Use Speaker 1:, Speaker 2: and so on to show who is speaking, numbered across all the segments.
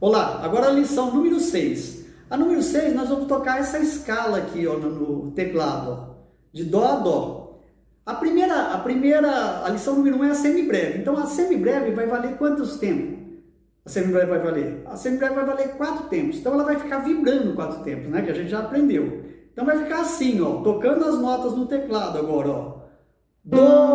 Speaker 1: Olá, agora a lição número 6. A número 6 nós vamos tocar essa escala aqui ó, no teclado, ó, de Dó a Dó. A primeira, a primeira, a lição número 1 é a semibreve. Então a semibreve vai valer quantos tempos? A semibreve vai valer? A semibreve vai valer quatro tempos. Então ela vai ficar vibrando quatro tempos, né? Que a gente já aprendeu. Então vai ficar assim, ó, tocando as notas no teclado agora, ó. Dó,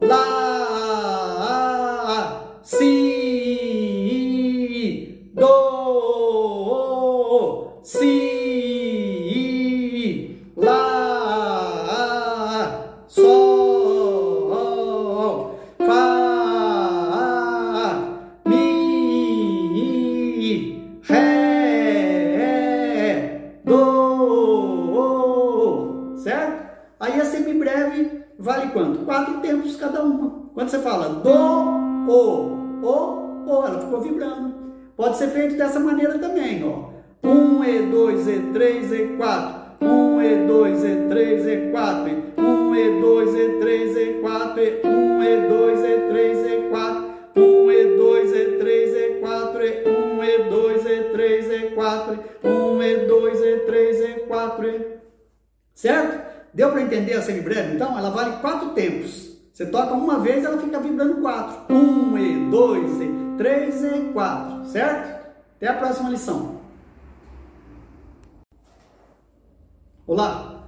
Speaker 1: lá, si, do, si, lá, sol, fá, mi, ré, do, certo? Aí a semibreve vale quanto? Quatro tempos cada uma. Quando você fala do, o, o, o, ela ficou vibrando. Pode ser feito dessa maneira também, ó. Um e dois e três e quatro. Um e dois e três e quatro. Um e dois e três e quatro. Um e dois e três e quatro. Um e dois e três e quatro. Um e dois e três e quatro. Um e dois e três e quatro. Certo? Deu para entender a semibreve? Então, ela vale quatro tempos. Você toca uma vez, ela fica vibrando quatro. Um e dois e três e quatro. Certo? Até a próxima lição. Olá,